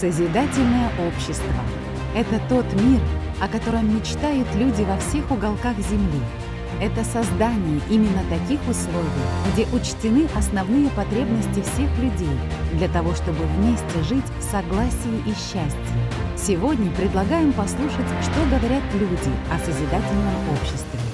Созидательное общество – это тот мир, о котором мечтают люди во всех уголках Земли. Это создание именно таких условий, где учтены основные потребности всех людей для того, чтобы вместе жить в согласии и счастье. Сегодня предлагаем послушать, что говорят люди о созидательном обществе.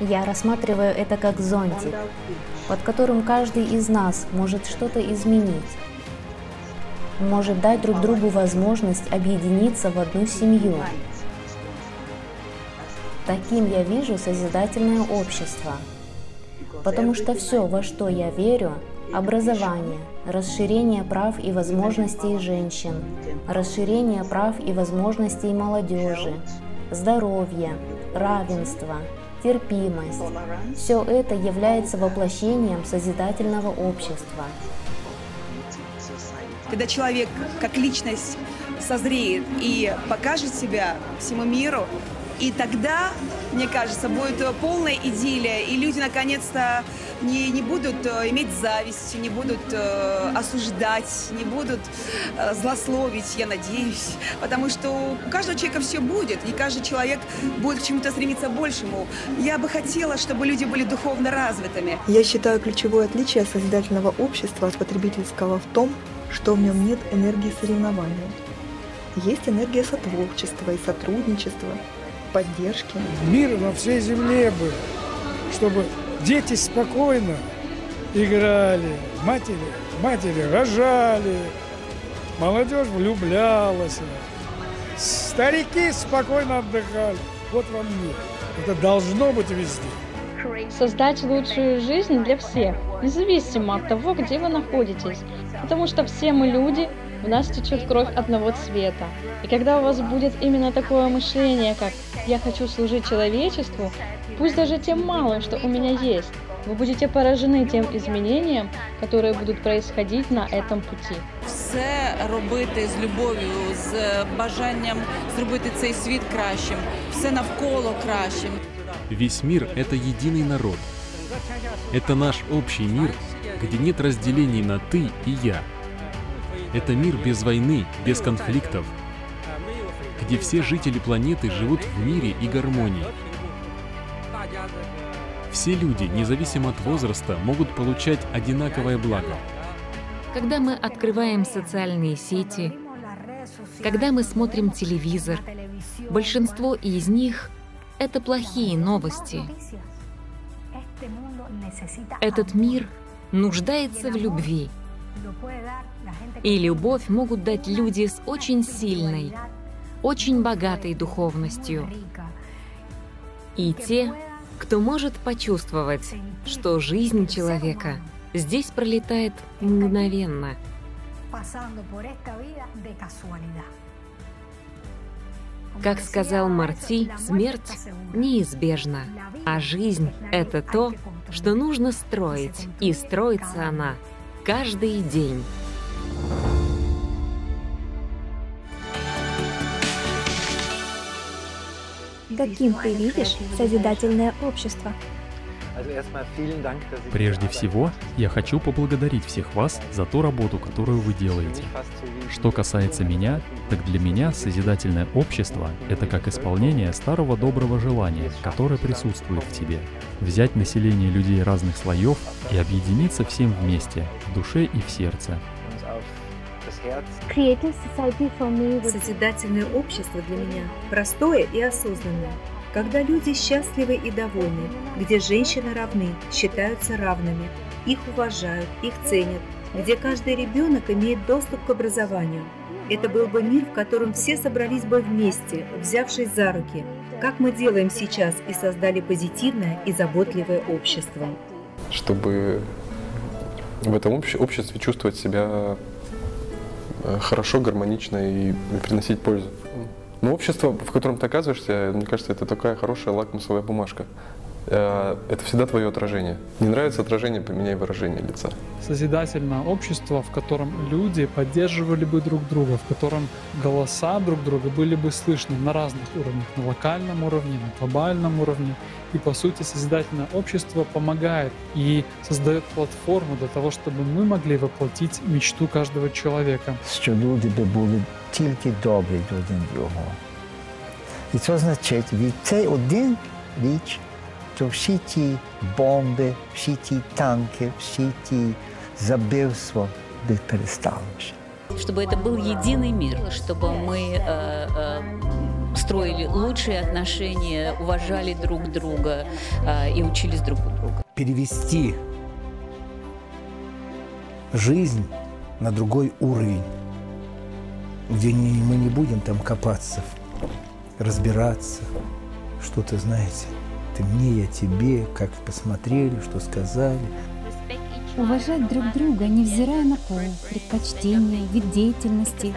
Я рассматриваю это как зонтик, под которым каждый из нас может что-то изменить, может дать друг другу возможность объединиться в одну семью. Таким я вижу созидательное общество, потому что все, во что я верю, образование, расширение прав и возможностей женщин, расширение прав и возможностей молодежи, здоровье, равенство, терпимость. Все это является воплощением созидательного общества. Когда человек как личность созреет и покажет себя всему миру, и тогда, мне кажется, будет полная идиллия, и люди наконец-то не, не будут э, иметь зависть, не будут э, осуждать, не будут э, злословить, я надеюсь. Потому что у каждого человека все будет, и каждый человек будет к чему-то стремиться большему. Я бы хотела, чтобы люди были духовно развитыми. Я считаю ключевое отличие созидательного общества от потребительского в том, что в нем нет энергии соревнования. Есть энергия сотворчества и сотрудничества, поддержки. Мир во всей земле был, чтобы дети спокойно играли, матери, матери рожали, молодежь влюблялась, старики спокойно отдыхали. Вот вам мир. Это должно быть везде. Создать лучшую жизнь для всех, независимо от того, где вы находитесь. Потому что все мы люди, в нас течет кровь одного цвета. И когда у вас будет именно такое мышление, как «я хочу служить человечеству», пусть даже тем малым, что у меня есть, вы будете поражены тем изменениям, которые будут происходить на этом пути. Все робити з любов'ю, з бажанням зробити цей світ кращим, все навколо кращим. Весь мир — это единый народ. Это наш общий мир, где нет разделений на «ты» и «я», это мир без войны, без конфликтов, где все жители планеты живут в мире и гармонии. Все люди, независимо от возраста, могут получать одинаковое благо. Когда мы открываем социальные сети, когда мы смотрим телевизор, большинство из них — это плохие новости. Этот мир нуждается в любви. И любовь могут дать люди с очень сильной, очень богатой духовностью. И те, кто может почувствовать, что жизнь человека здесь пролетает мгновенно. Как сказал Марти, смерть неизбежна, а жизнь — это то, что нужно строить, и строится она каждый день. Каким ты видишь созидательное общество? Прежде всего, я хочу поблагодарить всех вас за ту работу, которую вы делаете. Что касается меня, так для меня созидательное общество — это как исполнение старого доброго желания, которое присутствует в тебе. Взять население людей разных слоев и объединиться всем вместе, в душе и в сердце, Созидательное общество для меня простое и осознанное, когда люди счастливы и довольны, где женщины равны, считаются равными, их уважают, их ценят, где каждый ребенок имеет доступ к образованию. Это был бы мир, в котором все собрались бы вместе, взявшись за руки, как мы делаем сейчас и создали позитивное и заботливое общество. Чтобы в этом обществе чувствовать себя хорошо, гармонично и приносить пользу. Но общество, в котором ты оказываешься, мне кажется, это такая хорошая лакмусовая бумажка. Э, это всегда твое отражение. Не нравится отражение, поменяй выражение лица. Созидательное общество, в котором люди поддерживали бы друг друга, в котором голоса друг друга были бы слышны на разных уровнях, на локальном уровне, на глобальном уровне. И по сути созидательное общество помогает и создает платформу для того, чтобы мы могли воплотить мечту каждого человека. Что люди бы были только добры друг другу. И це означає, від цей один річ то всі ті бомби, всі ті танки, всі ті забивства бы перестали. Чтобы это был единый мир, чтобы мы э, э, строили лучшие отношения, уважали друг друга э, и учились друг у друга. Перевести жизнь на другой уровень, где не, мы не будем там копаться, разбираться, что-то, знаете, ты мне, я тебе, как посмотрели, что сказали. Уважать друг друга, невзирая на пол, предпочтения, вид деятельности,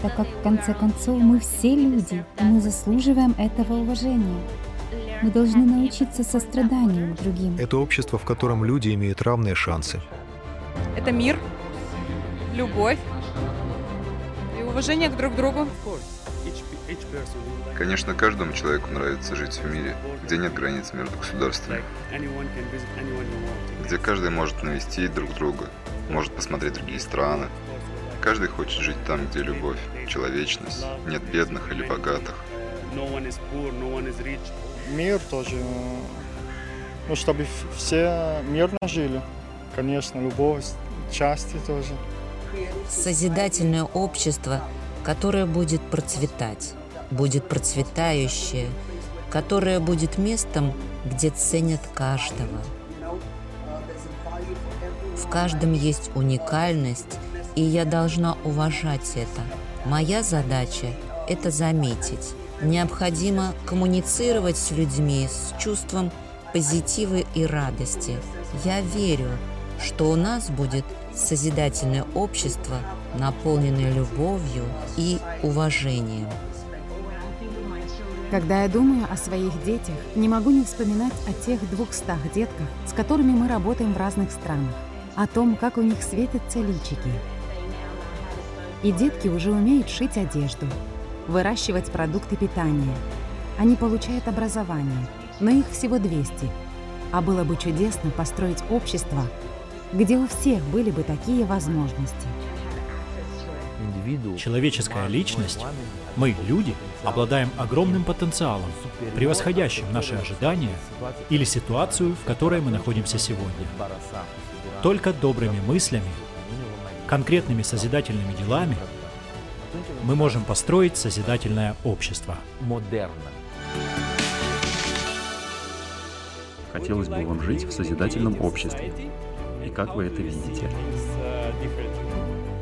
так как в конце концов мы все люди, и мы заслуживаем этого уважения. Мы должны научиться состраданию к другим. Это общество, в котором люди имеют равные шансы. Это мир, любовь и уважение к друг другу. Конечно, каждому человеку нравится жить в мире, где нет границ между государствами, где каждый может навестить друг друга, может посмотреть другие страны. Каждый хочет жить там, где любовь, человечность, нет бедных или богатых. Мир тоже, ну, чтобы все мирно жили. Конечно, любовь, счастье тоже. Созидательное общество, которое будет процветать будет процветающее, которое будет местом, где ценят каждого. В каждом есть уникальность, и я должна уважать это. Моя задача – это заметить. Необходимо коммуницировать с людьми с чувством позитива и радости. Я верю, что у нас будет созидательное общество, наполненное любовью и уважением. Когда я думаю о своих детях, не могу не вспоминать о тех двухстах детках, с которыми мы работаем в разных странах, о том, как у них светятся личики. И детки уже умеют шить одежду, выращивать продукты питания. Они получают образование, но их всего 200. А было бы чудесно построить общество, где у всех были бы такие возможности. Человеческая личность, мы, люди, обладаем огромным потенциалом, превосходящим наши ожидания или ситуацию, в которой мы находимся сегодня. Только добрыми мыслями, конкретными созидательными делами мы можем построить созидательное общество. Хотелось бы вам жить в созидательном обществе. И как вы это видите?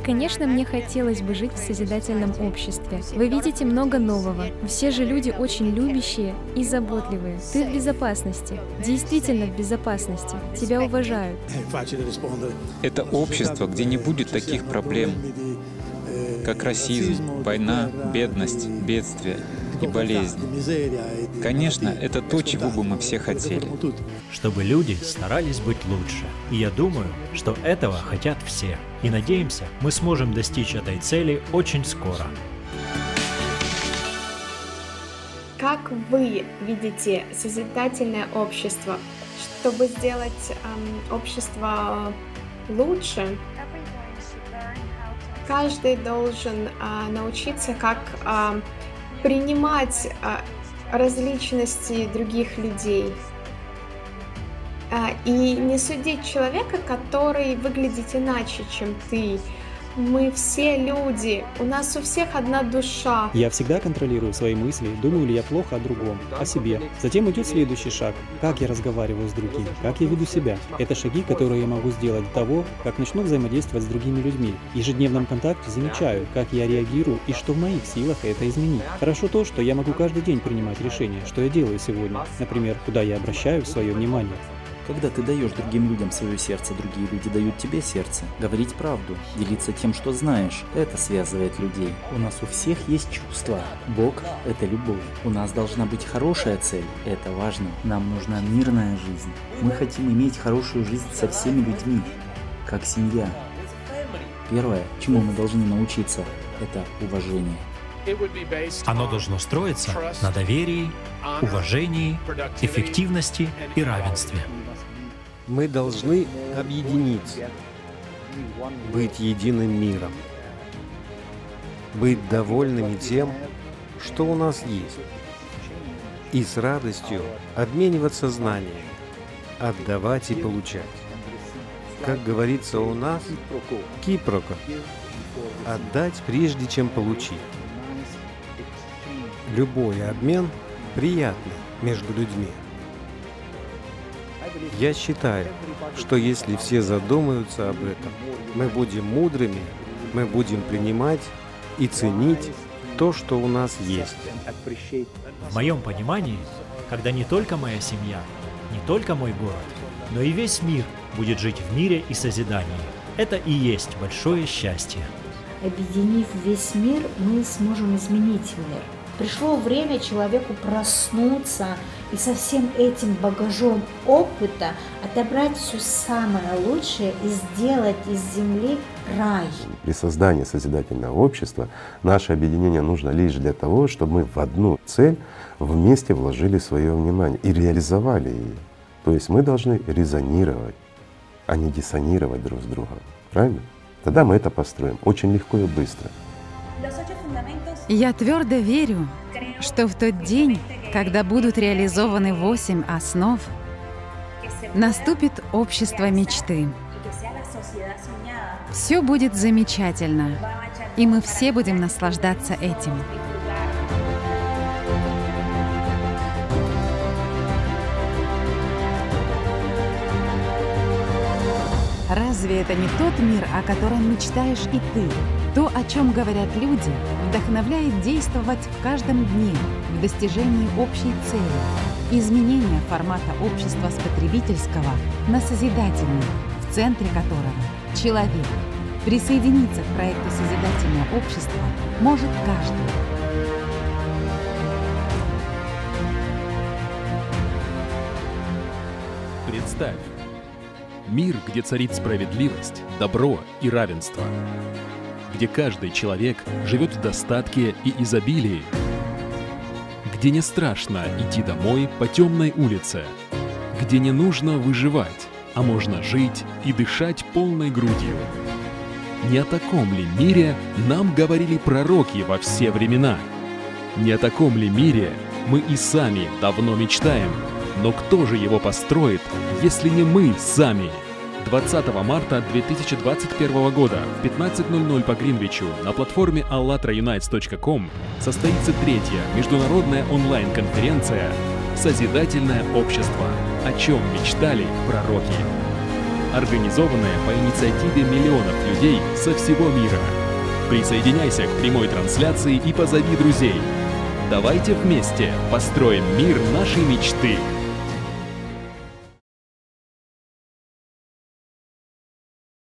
Конечно, мне хотелось бы жить в созидательном обществе. Вы видите много нового. Все же люди очень любящие и заботливые. Ты в безопасности. Действительно в безопасности. Тебя уважают. Это общество, где не будет таких проблем, как расизм, война, бедность, бедствие и болезнь. Конечно, это то, чего бы мы все хотели. Чтобы люди старались быть лучше. И я думаю, что этого хотят все. И надеемся, мы сможем достичь этой цели очень скоро. Как вы видите созидательное общество? Чтобы сделать эм, общество лучше, каждый должен э, научиться, как э, принимать а, различности других людей а, и не судить человека, который выглядит иначе, чем ты, мы все люди, у нас у всех одна душа. Я всегда контролирую свои мысли, думаю ли я плохо о другом, о себе. Затем идет следующий шаг, как я разговариваю с другими, как я веду себя. Это шаги, которые я могу сделать до того, как начну взаимодействовать с другими людьми. В ежедневном контакте замечаю, как я реагирую и что в моих силах это изменить. Хорошо то, что я могу каждый день принимать решения, что я делаю сегодня, например, куда я обращаю свое внимание. Когда ты даешь другим людям свое сердце, другие люди дают тебе сердце. Говорить правду, делиться тем, что знаешь, это связывает людей. У нас у всех есть чувства. Бог – это любовь. У нас должна быть хорошая цель, это важно. Нам нужна мирная жизнь. Мы хотим иметь хорошую жизнь со всеми людьми, как семья. Первое, чему мы должны научиться, это уважение. Оно должно строиться на доверии, уважении, эффективности и равенстве. Мы должны объединиться, быть единым миром, быть довольными тем, что у нас есть, и с радостью обмениваться знаниями, отдавать и получать. Как говорится у нас, кипрока, отдать прежде, чем получить. Любой обмен приятный между людьми. Я считаю, что если все задумаются об этом, мы будем мудрыми, мы будем принимать и ценить то, что у нас есть. В моем понимании, когда не только моя семья, не только мой город, но и весь мир будет жить в мире и созидании, это и есть большое счастье. Объединив весь мир, мы сможем изменить мир. Пришло время человеку проснуться и со всем этим багажом опыта отобрать все самое лучшее и сделать из земли рай. При создании созидательного общества наше объединение нужно лишь для того, чтобы мы в одну цель вместе вложили свое внимание и реализовали ее. То есть мы должны резонировать, а не диссонировать друг с другом. Правильно? Тогда мы это построим очень легко и быстро. Я твердо верю, что в тот день, когда будут реализованы восемь основ, наступит общество мечты. Все будет замечательно, и мы все будем наслаждаться этим. Разве это не тот мир, о котором мечтаешь и ты? То, о чем говорят люди, вдохновляет действовать в каждом дне достижении общей цели. Изменение формата общества с потребительского на созидательный, в центре которого — человек. Присоединиться к проекту «Созидательное общество» может каждый. Представь, Мир, где царит справедливость, добро и равенство. Где каждый человек живет в достатке и изобилии. Где не страшно идти домой по темной улице. Где не нужно выживать, а можно жить и дышать полной грудью. Не о таком ли мире нам говорили пророки во все времена? Не о таком ли мире мы и сами давно мечтаем – но кто же его построит, если не мы сами? 20 марта 2021 года в 15.00 по Гринвичу на платформе allatraunites.com состоится третья международная онлайн-конференция «Созидательное общество. О чем мечтали пророки». Организованная по инициативе миллионов людей со всего мира. Присоединяйся к прямой трансляции и позови друзей. Давайте вместе построим мир нашей мечты –